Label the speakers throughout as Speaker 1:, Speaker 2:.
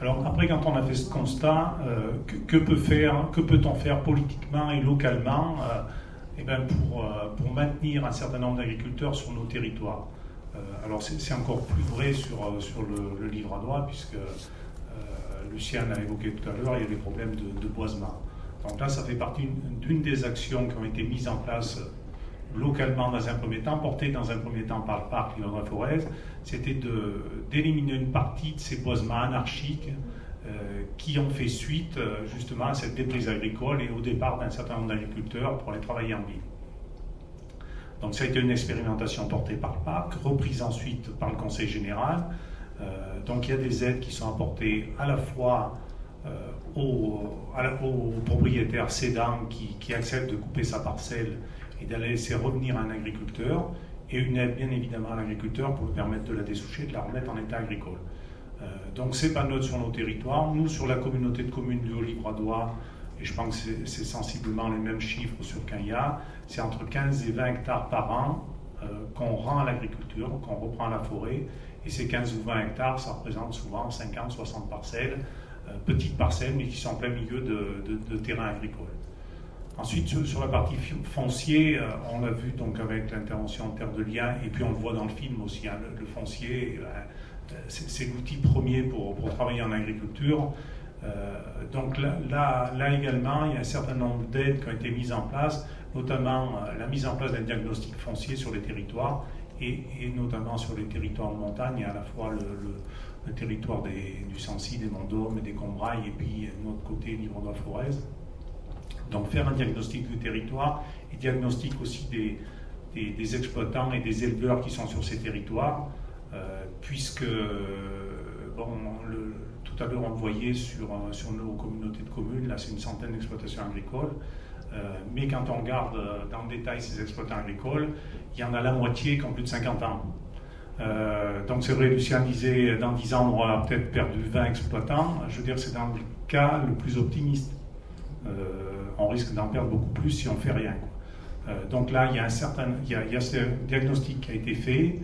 Speaker 1: Alors après, quand on a fait ce constat, euh, que, peut faire, que peut-on faire politiquement et localement euh, eh ben pour, euh, pour maintenir un certain nombre d'agriculteurs sur nos territoires Alors c'est encore plus vrai sur, sur le, livre à droit, puisque Lucien l'a évoqué tout à l'heure, il y a des problèmes de, de, boisement. Donc là, ça fait partie d'une des actions qui ont été mises en place localement dans un premier temps, portées dans un premier temps par le parc la Forez, c'était d'éliminer une partie de ces boisements anarchiques euh, qui ont fait suite euh, justement à cette déprise agricole et au départ d'un certain nombre d'agriculteurs pour aller travailler en ville. Donc ça a été une expérimentation portée par le parc, reprise ensuite par le Conseil général. Euh, donc il y a des aides qui sont apportées à la fois aux, propriétaires cédants qui, acceptent de couper sa parcelle et d'aller laisser revenir un agriculteur, et une aide bien évidemment à l'agriculteur pour lui permettre de la dessoucher, de la remettre en état agricole. Euh, donc c'est pas neutre sur nos territoires. Nous, sur la communauté de communes du Haut-Livradois, et je pense que c'est sensiblement les mêmes chiffres sur Cagna, c'est entre 15 et 20 hectares par an euh, qu'on rend à l'agriculture, qu'on reprend à la forêt. Et ces 15 ou 20 hectares, ça représente souvent 50, 60 parcelles, euh, petites parcelles, mais qui sont en plein milieu de, de, de terrains agricoles. Ensuite, sur, la partie foncier, euh, on l'a vu donc avec l'intervention en terre de lien, et puis on le voit dans le film aussi, hein, le, foncier, euh, c'est l'outil premier pour, travailler en agriculture. Euh, donc là, là, également, il y a un certain nombre d'aides qui ont été mises en place, notamment la mise en place d'un diagnostic foncier sur les territoires, et, notamment sur les territoires de montagne, à la fois le, territoire du Sancy, des Monts et des Combrailles, et puis de notre côté, Livre-Forez. Donc faire un diagnostic du territoire et diagnostic aussi des, des, exploitants et des éleveurs qui sont sur ces territoires, euh, puisque, bon, le, tout à l'heure on le voyait sur, sur nos communautés de communes, là c'est une centaine d'exploitations agricoles, euh, mais quand on regarde dans le détail ces exploitants agricoles, il y en a la moitié qui ont plus de 50 ans. Euh, donc c'est vrai, Lucien disait, dans 10 ans on aura peut-être perdu 20 exploitants. Je veux dire, c'est dans le cas le plus optimiste. Euh, on risque d'en perdre beaucoup plus si on ne fait rien. Euh, donc là, il y a un certain, il y a, ce diagnostic qui a été fait,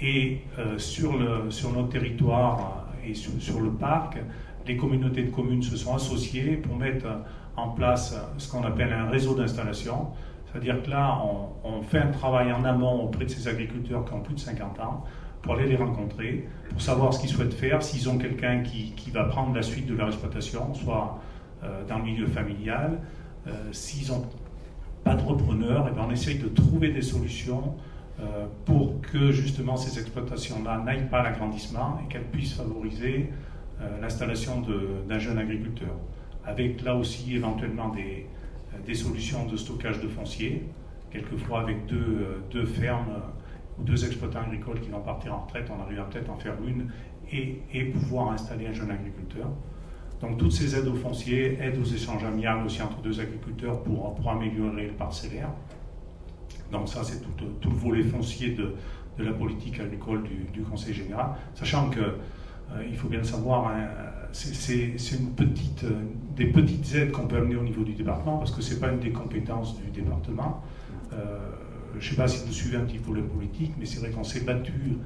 Speaker 1: et euh, sur, le, sur notre territoire et sur, le parc, les communautés de communes se sont associées pour mettre en place ce qu'on appelle un réseau d'installation. C'est-à-dire que là, on, fait un travail en amont auprès de ces agriculteurs qui ont plus de 50 ans pour aller les rencontrer, pour savoir ce qu'ils souhaitent faire, s'ils ont quelqu'un qui, qui, va prendre la suite de leur exploitation, soit euh, dans le milieu familial, euh, s'ils n'ont pas de repreneurs, et eh ben, on essaye de trouver des solutions euh, pour que justement ces exploitations-là n'aillent pas à l'agrandissement et qu'elles puissent favoriser euh, l'installation d'un jeune agriculteur. Avec là aussi éventuellement des, des, solutions de stockage de foncier, quelquefois avec deux, deux, fermes ou deux exploitants agricoles qui vont partir en retraite, on arrive à peut-être en faire une et, et pouvoir installer un jeune agriculteur. Donc toutes ces aides aux fonciers, aides aux échanges amiables aussi entre deux agriculteurs pour, pour améliorer le parcellaire. Donc ça, c'est tout, le volet foncier de, de la politique agricole du, Conseil général, sachant que euh, il faut bien le savoir, hein, c'est une petite, euh, des petites aides qu'on peut amener au niveau du département, parce que ce n'est pas une des compétences du département. Euh, je ne sais pas si vous suivez un petit peu la politique, mais c'est vrai qu'on s'est battu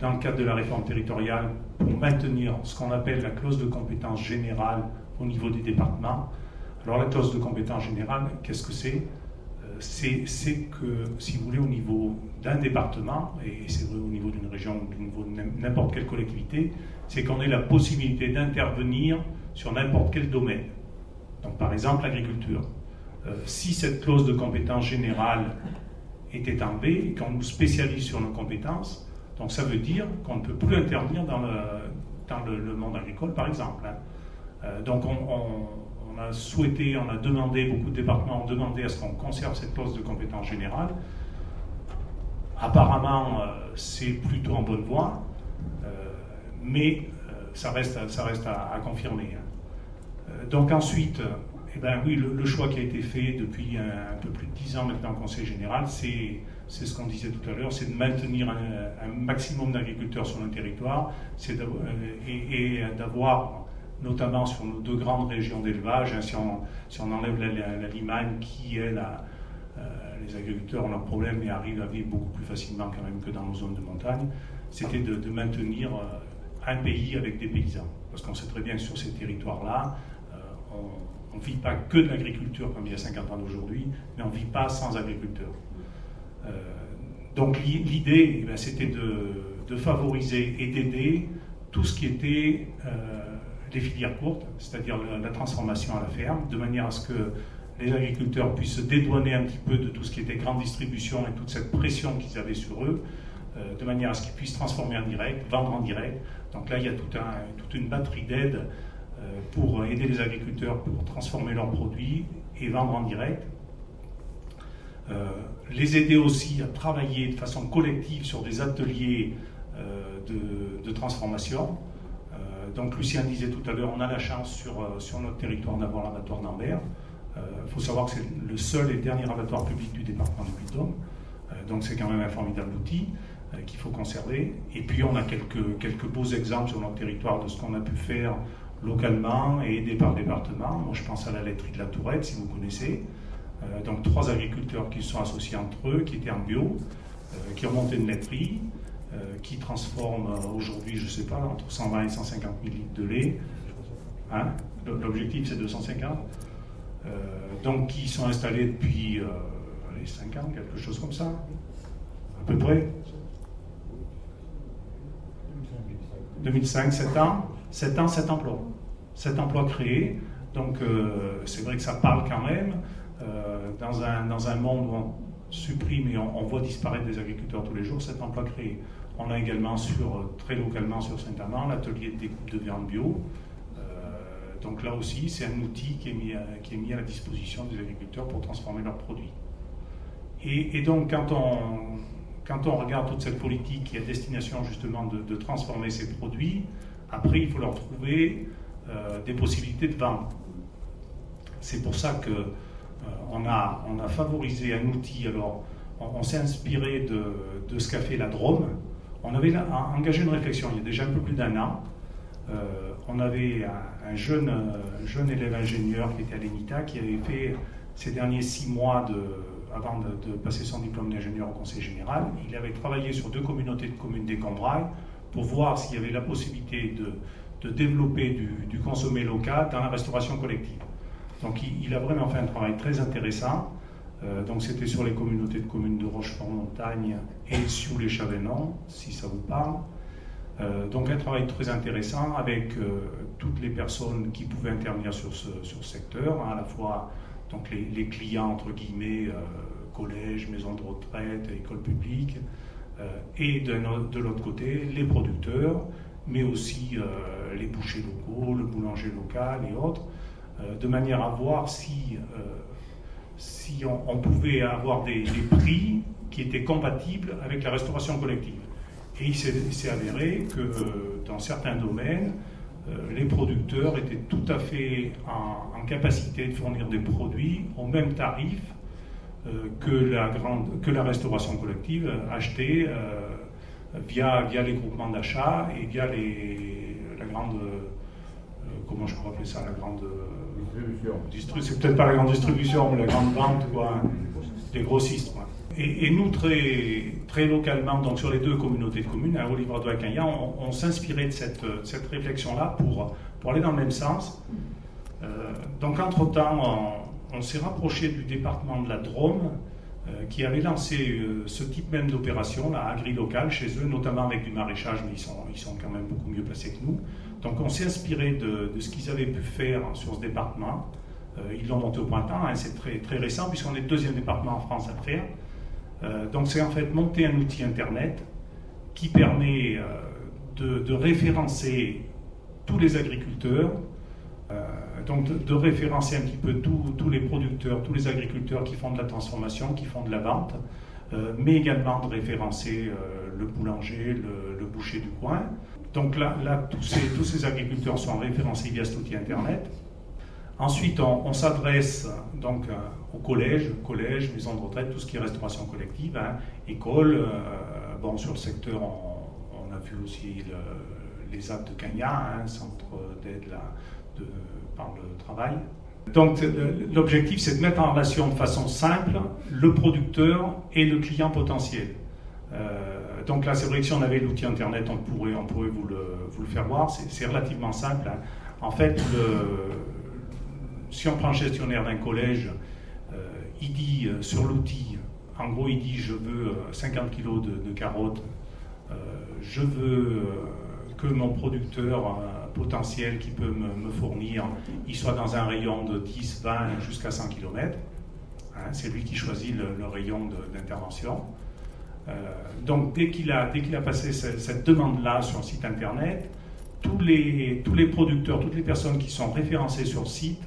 Speaker 1: dans le cadre de la réforme territoriale pour maintenir ce qu'on appelle la clause de compétence générale au niveau des départements. Alors la clause de compétence générale, qu'est-ce que c'est? Euh, C'est que, si vous voulez, au niveau d'un département, et c'est vrai au niveau d'une région, au niveau de n'importe quelle collectivité, c'est qu'on ait la possibilité d'intervenir sur n'importe quel domaine. Donc par exemple l'agriculture. Euh, si cette clause de compétence générale était enlevée et qu'on nous spécialise sur nos compétences, donc ça veut dire qu'on ne peut plus intervenir dans le, dans le, monde agricole, par exemple. Hein. Euh, donc on, a souhaité, on a demandé, beaucoup de départements ont demandé à ce qu'on conserve cette clause de compétence générale. Apparemment, euh, c'est plutôt en bonne voie, euh, mais ça reste, ça reste à, confirmer. Hein. donc ensuite, eh ben, oui, le, choix qui a été fait depuis un, un peu plus de dix ans maintenant au Conseil général, c'est c'est ce qu'on disait tout à l'heure, c'est de maintenir un, maximum d'agriculteurs sur le territoire et, et d'avoir, notamment sur nos deux grandes régions d'élevage, hein, si, on, enlève la, Limagne qui est là, euh, les agriculteurs ont leurs problèmes et arrivent à vivre beaucoup plus facilement quand même que dans nos zones de montagne, c'était de, maintenir euh, un pays avec des paysans. Parce qu'on sait très bien que sur ces territoires-là, on ne vit pas que de l'agriculture comme il y a 50 ans d'aujourd'hui, mais on ne vit pas sans agriculteurs. Donc l'idée, eh ben, c'était de, favoriser et d'aider tout ce qui était des filières courtes, c'est-à-dire la, transformation à la ferme, de manière à ce que les agriculteurs puissent se dédouaner un petit peu de tout ce qui était grande distribution et toute cette pression qu'ils avaient sur eux, euh, de manière à ce qu'ils puissent transformer en direct, vendre en direct. Donc là, il y a toute une batterie d'aides euh, pour aider les agriculteurs pour transformer leurs produits et vendre en direct. Euh, les aider aussi à travailler de façon collective sur des ateliers de, de, transformation. donc Lucien disait tout à l'heure, on a la chance sur, sur notre territoire d'avoir l'abattoir d'Ambert. Il euh, faut savoir que c'est le seul et dernier abattoir public du département du Puy-de-Dôme. Euh, donc c'est quand même un formidable outil euh, qu'il faut conserver. Et puis on a quelques, quelques beaux exemples sur notre territoire de ce qu'on a pu faire localement et aidé par le département. Moi je pense à la laiterie de la Tourette, si vous connaissez. Donc trois agriculteurs qui sont associés entre eux, qui étaient en bio, qui ont monté une laiterie, qui transforment aujourd'hui, je ne sais pas, entre 120 et 150 000 litres de lait. Hein? L'objectif c'est 250. Euh, donc qui sont installés depuis euh, les 5 ans, quelque chose comme ça, à peu près. 2005, 7 ans, 7 ans, 7 emplois. 7 emplois créés, donc euh, c'est vrai que ça parle quand même. Dans, un, dans un monde où on supprime et on, voit disparaître des agriculteurs tous les jours, 7 emplois créés. On a également sur, très localement sur Saint-Amand l'atelier de de viande bio, donc là aussi, c'est un outil qui est, mis à, qui est mis à la disposition des agriculteurs pour transformer leurs produits. Et, donc quand on, quand on regarde toute cette politique qui à destination justement de, transformer ces produits, après il faut leur trouver euh, des possibilités de vente. C'est pour ça que euh, on, a, favorisé un outil. Alors, on, s'est inspiré de, ce qu'a fait la Drôme. On avait engagé une réflexion il y a déjà un peu plus d'un an euh, on avait un, jeune, élève ingénieur qui était à l'ENITA qui avait fait ces derniers six mois avant de, passer son diplôme d'ingénieur au Conseil général, il avait travaillé sur deux communautés de communes des Combrailles pour voir s'il y avait la possibilité de, développer du, consommé local dans la restauration collective. Donc il, a vraiment fait un travail très intéressant. Euh, donc c'était sur les communautés de communes de Rochefort-Montagne et sous les Chavenons, si ça vous parle. Euh, donc un travail très intéressant avec euh, toutes les personnes qui pouvaient intervenir sur ce, secteur, hein, à la fois donc les, clients entre guillemets, collèges, maisons de retraite, écoles publiques, et de, de l'autre côté les producteurs, mais aussi les bouchers locaux, le boulanger local et autres, de manière à voir si, si on, pouvait avoir des, prix qui étaient compatibles avec la restauration collective. Et il s'est avéré que euh, dans certains domaines, euh, les producteurs étaient tout à fait en, capacité de fournir des produits au même tarif euh, que, la grande, que la restauration collective achetée via, via les groupements d'achat et via les, la grande. comment je pourrais appeler ça La grande. C'est peut-être pas la grande distribution, mais la grande vente, quoi. Des grossistes, quoi. Et, nous, très, très localement, donc sur les deux communautés de communes, à Olivier de Cagnan, on, on s'inspirait de cette, cette réflexion-là pour, pour aller dans le même sens. Euh, donc, entre-temps, on, s'est rapproché du département de la Drôme, euh, qui avait lancé euh, ce type même d'opération, la agri-locale, chez eux, notamment avec du maraîchage, mais ils sont, ils sont quand même beaucoup mieux placés que nous. Donc, on s'est inspiré de, ce qu'ils avaient pu faire sur ce département. ils l'ont monté au printemps, hein, c'est très, récent, puisqu'on est le deuxième département en France à le faire. Euh, donc c'est en fait monter un outil Internet qui permet euh, de, référencer tous les agriculteurs, euh, donc de, référencer un petit peu tous les producteurs, tous les agriculteurs qui font de la transformation, qui font de la vente, mais également de référencer le boulanger, le, boucher du coin. Donc là, tous, ces, agriculteurs sont référencés via cet outil Internet. Ensuite, on, s'adresse donc euh, au collège, collège, maison de retraite, tout ce qui est restauration collective, hein, école. Euh, bon, sur le secteur, on, a vu aussi les actes de Cagna, hein, centre d'aide par le travail. Donc l'objectif, c'est de mettre en relation de façon simple le producteur et le client potentiel. Euh, donc là, c'est vrai que si on avait l'outil Internet, on pourrait, vous, le, faire voir. C'est relativement simple. Hein. En fait, si on prend le gestionnaire d'un collège, il dit sur l'outil, en gros, il dit je veux 50 kg de, carottes, je veux que mon producteur potentiel qui peut me, fournir, il soit dans un rayon de 10, 20 jusqu'à 100 km. Hein, c'est lui qui choisit le, rayon d'intervention. Euh, donc dès qu'il a, dès a passé cette, demande-là sur le site internet, tous les, tous les producteurs, toutes les personnes qui sont référencées sur le site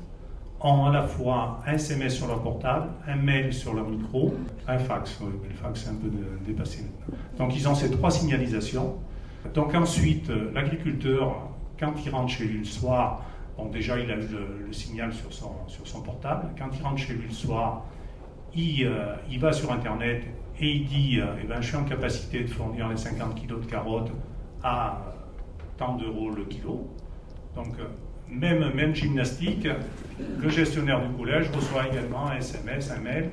Speaker 1: ont à la fois un SMS sur leur portable, un mail sur leur micro, un fax. le fax est un peu dépassé. Donc ils ont ces trois signalisations. Donc ensuite, euh, l'agriculteur quand il rentre chez lui le soir, bon, déjà il a eu le, signal sur son, sur son, portable. Quand il rentre chez lui le soir, il, euh, il va sur Internet et il dit euh, eh ben, Je suis en capacité de fournir les 50 kg de carottes à tant d'euros le kilo. Donc, euh, même, même gymnastique, le gestionnaire du collège reçoit également un SMS, un mail,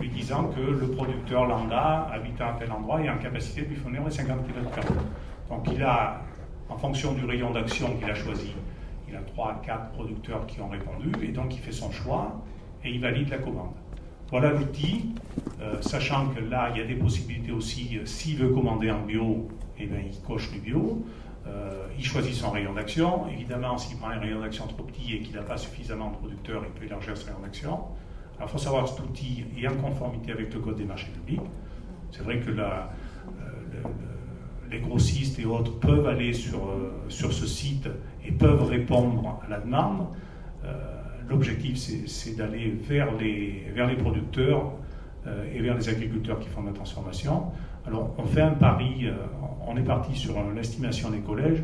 Speaker 1: lui disant que le producteur lambda, habitant à tel endroit, est en capacité de lui fournir les 50 kg de carottes. Donc, il a en fonction du rayon d'action qu'il a choisi, il a 3 à 4 producteurs qui ont répondu, et donc il fait son choix et il valide la commande. Voilà l'outil, euh, sachant que là, il y a des possibilités aussi, euh, s'il veut commander en bio, eh bien, il coche du bio, euh, il choisit son rayon d'action. Évidemment, s'il prend un rayon d'action trop petit et qu'il n'a pas suffisamment de producteurs, il peut élargir son rayon d'action. Alors, il faut savoir que cet outil est en conformité avec le Code des marchés publics. C'est vrai que les grossistes et autres peuvent aller sur, ce site et peuvent répondre à la demande. L'objectif, c'est d'aller vers les, vers les producteurs euh, et vers les agriculteurs qui font la transformation. Alors, on fait un pari, on est parti sur l'estimation des collèges.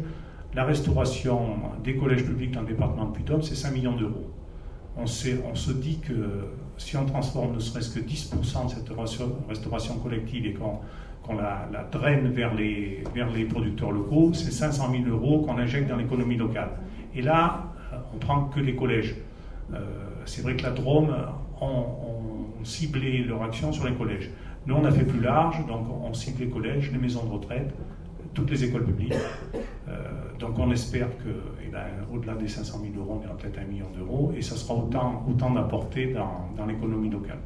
Speaker 1: La restauration des collèges publics dans le département de Puy-de-Dôme, c'est 5 millions d'euros. On, se dit que si on transforme ne serait-ce que 10% de cette restauration collective et qu'on qu'on la, draine vers les, vers les producteurs locaux, c'est 500 000 euros qu'on injecte dans l'économie locale. Et là, euh, on prend que les collèges. Euh, c'est vrai que la Drôme ont, ciblé leur action sur les collèges. Nous, on a fait plus large, donc on cible les collèges, les maisons de retraite, toutes les écoles publiques. Euh, donc on espère que, eh ben, au-delà des 500 000 euros, on ira peut-être un million d'euros, et ça sera autant, autant d'apporter dans l'économie locale.